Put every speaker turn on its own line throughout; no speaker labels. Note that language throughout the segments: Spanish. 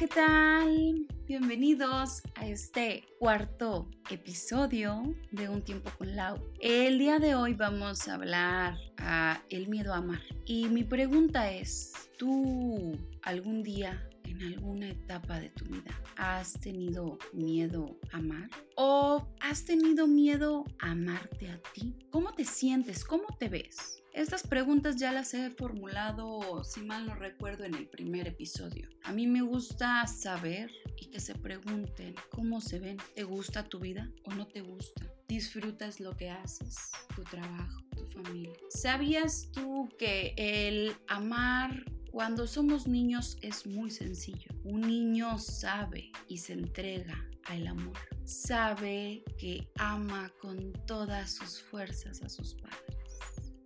¿qué tal? Bienvenidos a este cuarto episodio de Un tiempo con Lau. El día de hoy vamos a hablar a el miedo a amar. Y mi pregunta es, ¿tú algún día en alguna etapa de tu vida has tenido miedo a amar? ¿O has tenido miedo a amarte a ti? ¿Cómo te sientes? ¿Cómo te ves? Estas preguntas ya las he formulado, si mal no recuerdo, en el primer episodio. A mí me gusta saber y que se pregunten cómo se ven. ¿Te gusta tu vida o no te gusta? ¿Disfrutas lo que haces, tu trabajo, tu familia? ¿Sabías tú que el amar cuando somos niños es muy sencillo. Un niño sabe y se entrega al amor. Sabe que ama con todas sus fuerzas a sus padres.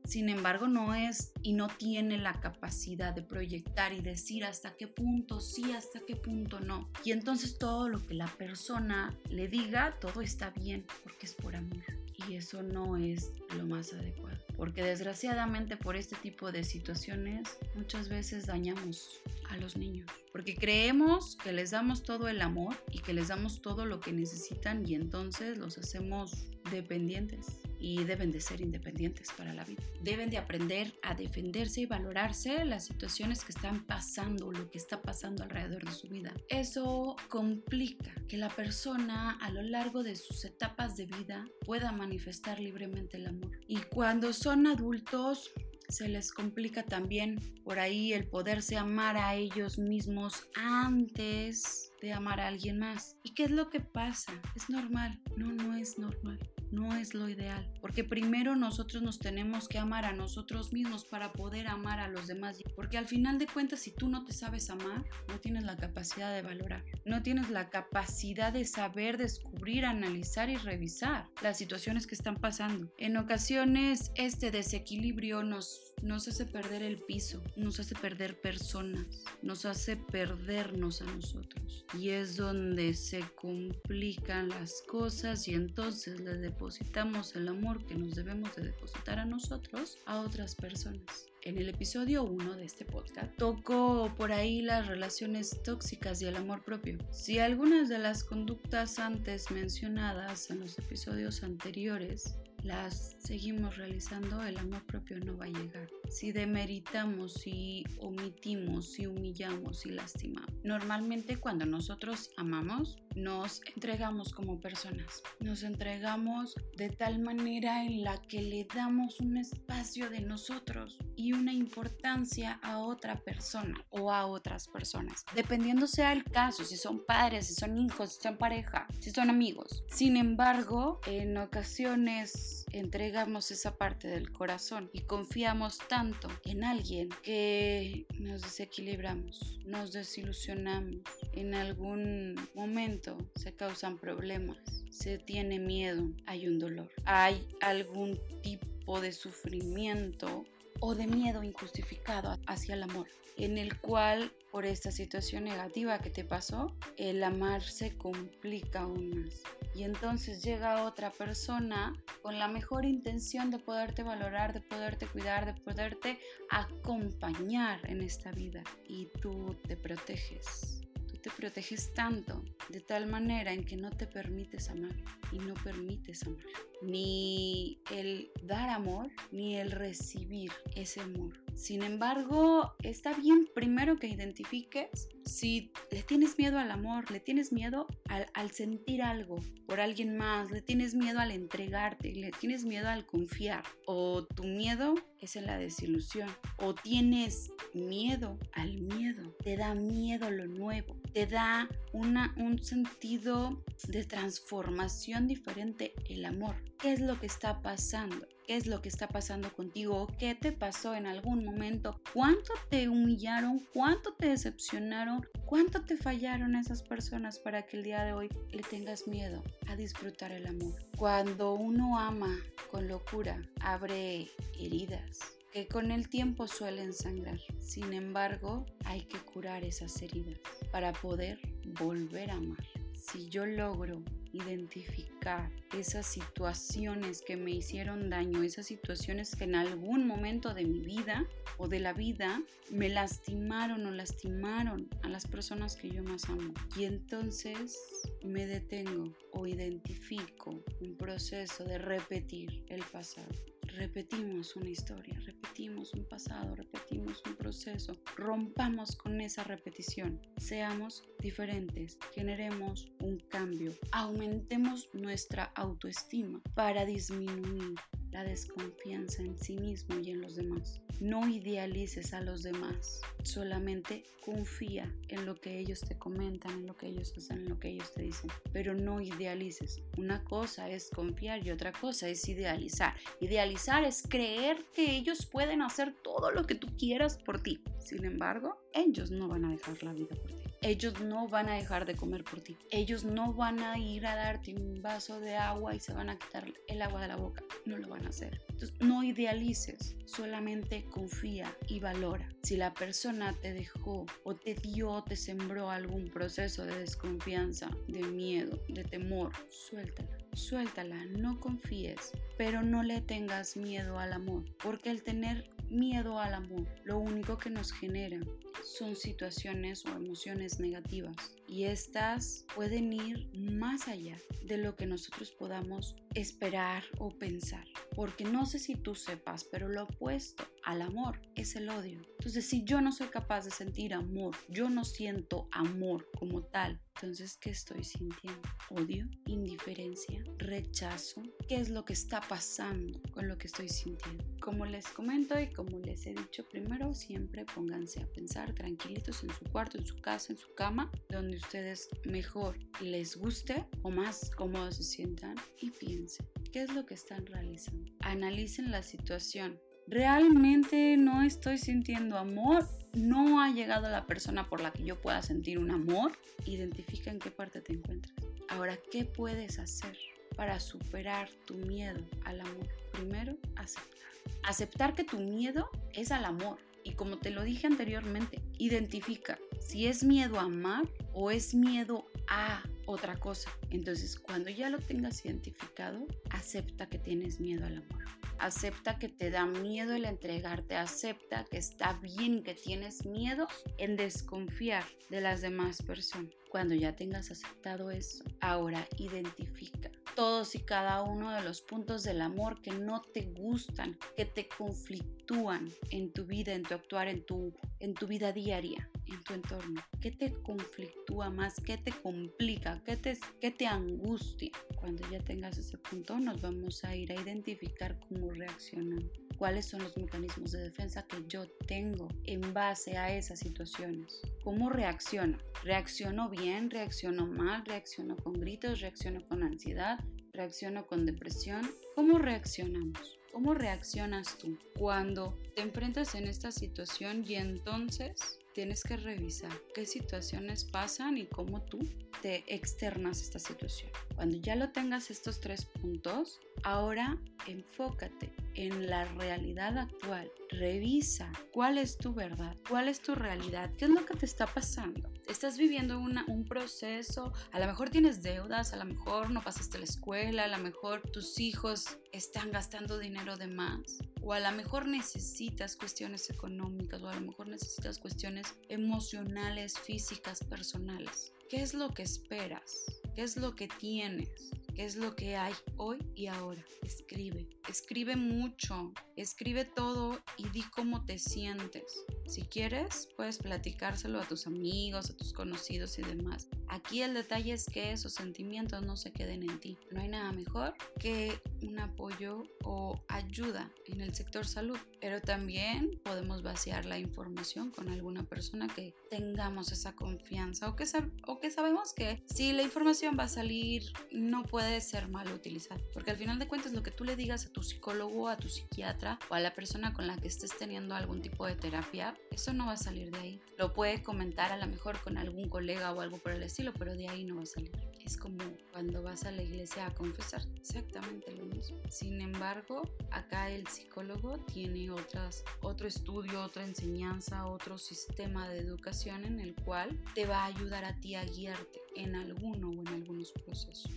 Sin embargo, no es y no tiene la capacidad de proyectar y decir hasta qué punto sí, hasta qué punto no. Y entonces todo lo que la persona le diga, todo está bien porque es por amor. Y eso no es lo más adecuado. Porque desgraciadamente por este tipo de situaciones muchas veces dañamos a los niños. Porque creemos que les damos todo el amor y que les damos todo lo que necesitan y entonces los hacemos dependientes y deben de ser independientes para la vida. Deben de aprender a defenderse y valorarse las situaciones que están pasando, lo que está pasando alrededor de su vida. Eso complica que la persona a lo largo de sus etapas de vida pueda manifestar libremente el amor. Y cuando son adultos, se les complica también por ahí el poderse amar a ellos mismos antes de amar a alguien más. ¿Y qué es lo que pasa? ¿Es normal? No, no es normal no es lo ideal, porque primero nosotros nos tenemos que amar a nosotros mismos para poder amar a los demás, porque al final de cuentas si tú no te sabes amar, no tienes la capacidad de valorar, no tienes la capacidad de saber, descubrir, analizar y revisar las situaciones que están pasando. En ocasiones este desequilibrio nos, nos hace perder el piso, nos hace perder personas, nos hace perdernos a nosotros y es donde se complican las cosas y entonces le depositamos el amor que nos debemos de depositar a nosotros a otras personas. En el episodio 1 de este podcast toco por ahí las relaciones tóxicas y el amor propio. Si algunas de las conductas antes mencionadas en los episodios anteriores las seguimos realizando, el amor propio no va a llegar. Si demeritamos, si omitimos, si humillamos, si lastimamos. Normalmente cuando nosotros amamos, nos entregamos como personas. Nos entregamos de tal manera en la que le damos un espacio de nosotros y una importancia a otra persona o a otras personas. Dependiendo sea el caso, si son padres, si son hijos, si son pareja, si son amigos. Sin embargo, en ocasiones entregamos esa parte del corazón y confiamos tanto en alguien que nos desequilibramos, nos desilusionamos. En algún momento se causan problemas, se tiene miedo, hay un dolor, hay algún tipo de sufrimiento o de miedo injustificado hacia el amor, en el cual por esta situación negativa que te pasó, el amar se complica aún más. Y entonces llega otra persona con la mejor intención de poderte valorar, de poderte cuidar, de poderte acompañar en esta vida. Y tú te proteges te proteges tanto de tal manera en que no te permites amar y no permites amar. Ni el dar amor, ni el recibir ese amor. Sin embargo, está bien primero que identifiques si le tienes miedo al amor, le tienes miedo al, sentir algo por alguien más, le tienes miedo al entregarte, le tienes miedo al confiar, o tu miedo es en la desilusión, o tienes miedo al miedo, te da miedo lo nuevo, te da una, un sentido de transformación diferente el amor. ¿Qué es lo que está pasando? ¿Qué es lo que está pasando contigo? ¿Qué te pasó en algún momento? ¿Cuánto te humillaron? ¿Cuánto te decepcionaron? ¿Cuánto te fallaron esas personas para que el día de hoy le tengas miedo a disfrutar el amor? Cuando uno ama con locura, abre heridas que con el tiempo suelen sangrar. Sin embargo, hay que curar esas heridas para poder volver a amar. Si yo logro identificar esas situaciones que me hicieron daño, esas situaciones que en algún momento de mi vida o de la vida me lastimaron o lastimaron a las personas que yo más amo. Y entonces me detengo o identifico un proceso de repetir el pasado repetimos una historia, repetimos un pasado, repetimos un proceso, rompamos con esa repetición, seamos diferentes, generemos un cambio, aumentemos nuestra autoestima para disminuir la desconfianza en sí mismo y en los demás. No idealices a los demás, solamente confía en lo que ellos te comentan, en lo que ellos hacen, en lo que ellos te dicen, pero no idealices. Una cosa es confiar y otra cosa es idealizar. Idealizar es creer que ellos pueden hacer todo lo que tú quieras por ti. Sin embargo, ellos no van a dejar la vida por ti. Ellos no van a dejar de comer por ti. Ellos no van a ir a darte un vaso de agua y se van a quitar el agua de la boca. No lo van a hacer. Entonces, no idealices, solamente confía y valora. Si la persona te dejó o te dio, te sembró algún proceso de desconfianza, de miedo, de temor, suéltala suéltala, no confíes, pero no le tengas miedo al amor, porque el tener miedo al amor lo único que nos genera son situaciones o emociones negativas y estas pueden ir más allá de lo que nosotros podamos esperar o pensar, porque no sé si tú sepas, pero lo opuesto al amor es el odio. Entonces, si yo no soy capaz de sentir amor, yo no siento amor como tal, entonces, ¿qué estoy sintiendo? ¿Odio? ¿Indiferencia? ¿Rechazo? ¿Qué es lo que está pasando con lo que estoy sintiendo? Como les comento y como les he dicho primero, siempre pónganse a pensar tranquilitos en su cuarto, en su casa, en su cama, donde ustedes mejor les guste o más cómodos se sientan y piensen. ¿Qué es lo que están realizando? Analicen la situación. ¿Realmente no estoy sintiendo amor? no ha llegado la persona por la que yo pueda sentir un amor, identifica en qué parte te encuentras. Ahora, ¿qué puedes hacer para superar tu miedo al amor? Primero, aceptar. Aceptar que tu miedo es al amor. Y como te lo dije anteriormente, identifica si es miedo a amar o es miedo a otra cosa. Entonces, cuando ya lo tengas identificado, acepta que tienes miedo al amor. Acepta que te da miedo el entregarte. Acepta que está bien que tienes miedo en desconfiar de las demás personas. Cuando ya tengas aceptado eso, ahora identifica todos y cada uno de los puntos del amor que no te gustan, que te conflictúan en tu vida, en tu actuar, en tu, en tu vida diaria, en tu entorno. ¿Qué te conflictúa más? ¿Qué te complica? ¿Qué te, qué te angustia? Cuando ya tengas ese punto, nos vamos a ir a identificar cómo reaccionan cuáles son los mecanismos de defensa que yo tengo en base a esas situaciones. ¿Cómo reacciono? ¿Reacciono bien? ¿Reacciono mal? ¿Reacciono con gritos? ¿Reacciono con ansiedad? ¿Reacciono con depresión? ¿Cómo reaccionamos? ¿Cómo reaccionas tú cuando te enfrentas en esta situación y entonces tienes que revisar qué situaciones pasan y cómo tú te externas esta situación. Cuando ya lo tengas estos tres puntos, ahora enfócate en la realidad actual. Revisa cuál es tu verdad, cuál es tu realidad, qué es lo que te está pasando. Estás viviendo un proceso, a lo mejor tienes deudas, a lo mejor no pasaste la escuela, a lo mejor tus hijos están gastando dinero de más, o a lo mejor necesitas cuestiones económicas, o a lo mejor necesitas cuestiones emocionales, físicas, personales. ¿Qué es lo que esperas? ¿Qué es lo que tienes? ¿Qué es lo que hay hoy y ahora? Escribe, escribe mucho, escribe todo y di cómo te sientes. Si quieres, puedes platicárselo a tus amigos, a tus conocidos y demás. Aquí el detalle es que esos sentimientos no se queden en ti. No hay nada mejor que un apoyo o ayuda en el sector salud, pero también podemos vaciar la información con alguna persona que tengamos esa confianza o que, o que sabemos que si la información va a salir no puede ser mal utilizada, porque al final de cuentas lo que tú le digas a tu psicólogo, a tu psiquiatra o a la persona con la que estés teniendo algún tipo de terapia, eso no va a salir de ahí. Lo puede comentar a lo mejor con algún colega o algo por el estilo, pero de ahí no va a salir. Es como cuando vas a la iglesia a confesar, exactamente lo mismo. Sin embargo, acá el psicólogo tiene otras, otro estudio, otra enseñanza, otro sistema de educación en el cual te va a ayudar a ti a guiarte en alguno o en algunos procesos.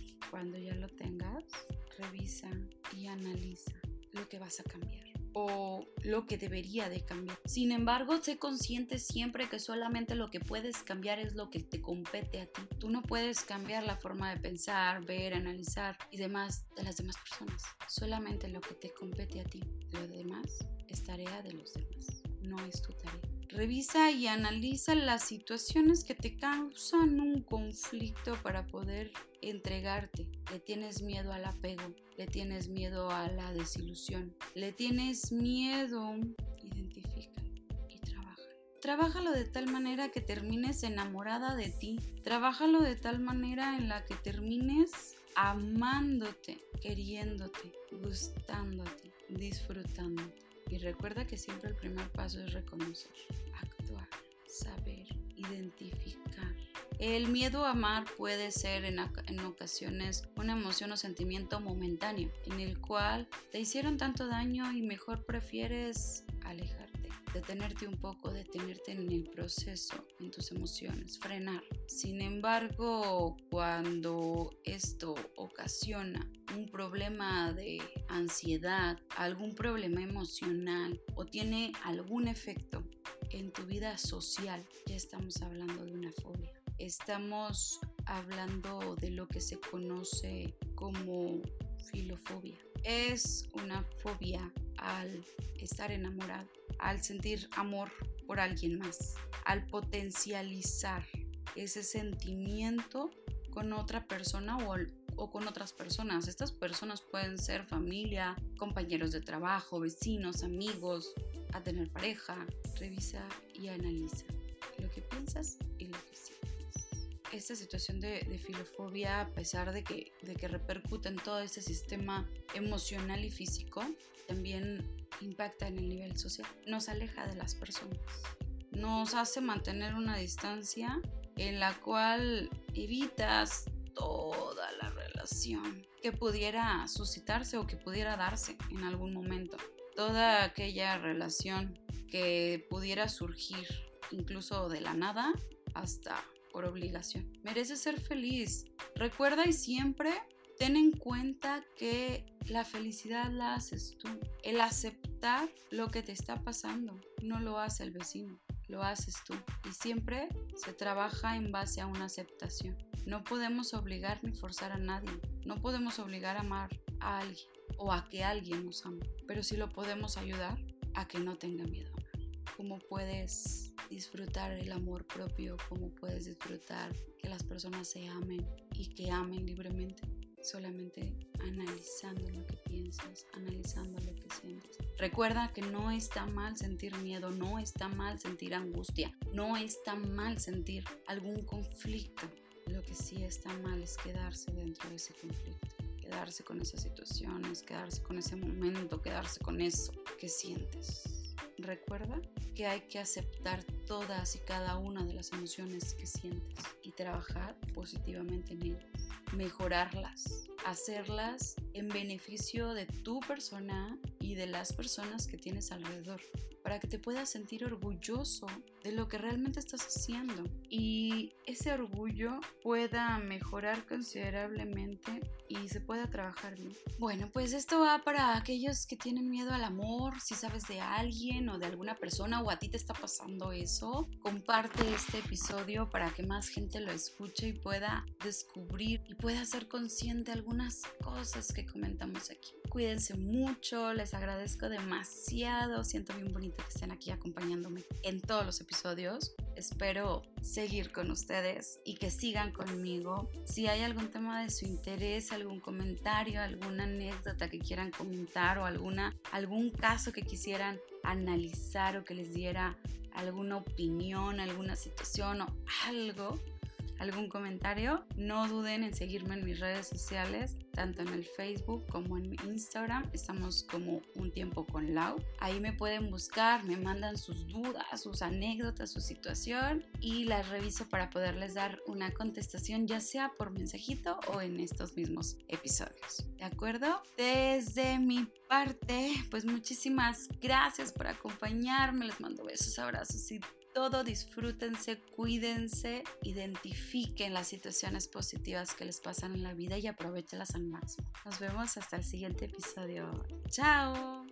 Y analiza lo que vas a cambiar o lo que debería de cambiar. Sin embargo, sé consciente siempre que solamente lo que puedes cambiar es lo que te compete a ti. Tú no puedes cambiar la forma de pensar, ver, analizar y demás de las demás personas. Solamente lo que te compete a ti. Lo demás es tarea de los demás. No es tu tarea. Revisa y analiza las situaciones que te causan un conflicto para poder entregarte. Le tienes miedo al apego, le tienes miedo a la desilusión, le tienes miedo. Identifica y trabaja. Trabájalo de tal manera que termines enamorada de ti. Trabájalo de tal manera en la que termines amándote, queriéndote, gustándote, disfrutándote. Y recuerda que siempre el primer paso es reconocer, actuar, saber, identificar. El miedo a amar puede ser en, ocasiones una emoción o sentimiento momentáneo, en el cual te hicieron tanto daño y mejor prefieres alejarte detenerte un poco, detenerte en el proceso, en tus emociones, frenar. Sin embargo, cuando esto ocasiona un problema de ansiedad, algún problema emocional o tiene algún efecto en tu vida social, ya estamos hablando de una fobia. Estamos hablando de lo que se conoce como filofobia. Es una fobia al estar enamorado, al sentir amor por alguien más, al potencializar ese sentimiento con otra persona o, con otras personas. Estas personas pueden ser familia, compañeros de trabajo, vecinos, amigos, a tener pareja. Revisa y analiza lo que piensas y lo que sientes esta situación de, filofobia, a pesar de que, de que repercute en todo ese sistema emocional y físico, también impacta en el nivel social. Nos aleja de las personas. Nos hace mantener una distancia en la cual evitas toda la relación que pudiera suscitarse o que pudiera darse en algún momento. Toda aquella relación que pudiera surgir incluso de la nada hasta por obligación. Mereces ser feliz. Recuerda y siempre ten en cuenta que la felicidad la haces tú. El aceptar lo que te está pasando no lo hace el vecino, lo haces tú. Y siempre se trabaja en base a una aceptación. No podemos obligar ni forzar a nadie. No podemos obligar a amar a alguien o a que alguien nos ame. Pero sí lo podemos ayudar a que no tenga miedo. ¿Cómo puedes disfrutar el amor propio, cómo puedes disfrutar que las personas se amen y que amen libremente. Solamente analizando lo que piensas, analizando lo que sientes. Recuerda que no está mal sentir miedo, no está mal sentir angustia, no está mal sentir algún conflicto. Lo que sí está mal es quedarse dentro de ese conflicto quedarse con esas situaciones, quedarse con ese momento, quedarse con eso que sientes. Recuerda que hay que aceptar todas y cada una de las emociones que sientes y trabajar positivamente en ellas, mejorarlas, hacerlas en beneficio de tu persona y de las personas que tienes alrededor, para que te puedas sentir orgulloso de lo que realmente estás haciendo y ese orgullo pueda mejorar considerablemente y se pueda trabajar bien. Bueno, pues esto va para aquellos que tienen miedo al amor, si sabes de alguien o de alguna persona o a ti te está pasando eso, comparte este episodio para que más gente lo escuche y pueda descubrir y pueda ser consciente de algunas cosas que comentamos aquí. Cuídense mucho, les agradezco demasiado, siento bien bonito que estén aquí acompañándome en todos los episodios. Espero seguir con ustedes y que sigan conmigo. Si hay algún tema de su interés, algún comentario, alguna anécdota que quieran comentar o alguna, algún caso que quisieran analizar o que les diera alguna opinión, alguna situación o algo, algún comentario, no duden en seguirme en mis redes sociales, tanto en el Facebook como en Instagram. Estamos como un tiempo con Lau. Ahí me pueden buscar, me mandan sus dudas, sus anécdotas, su situación y las reviso para poderles dar una contestación, ya sea por mensajito o en estos mismos episodios. ¿De acuerdo? Desde mi parte, pues muchísimas gracias por acompañarme. Les mando besos, abrazos y todo. Disfrútense, cuídense, identifiquen las situaciones positivas que les pasan en la vida y aprovechenlas al máximo. Nos vemos hasta el siguiente episodio. ¡Chao!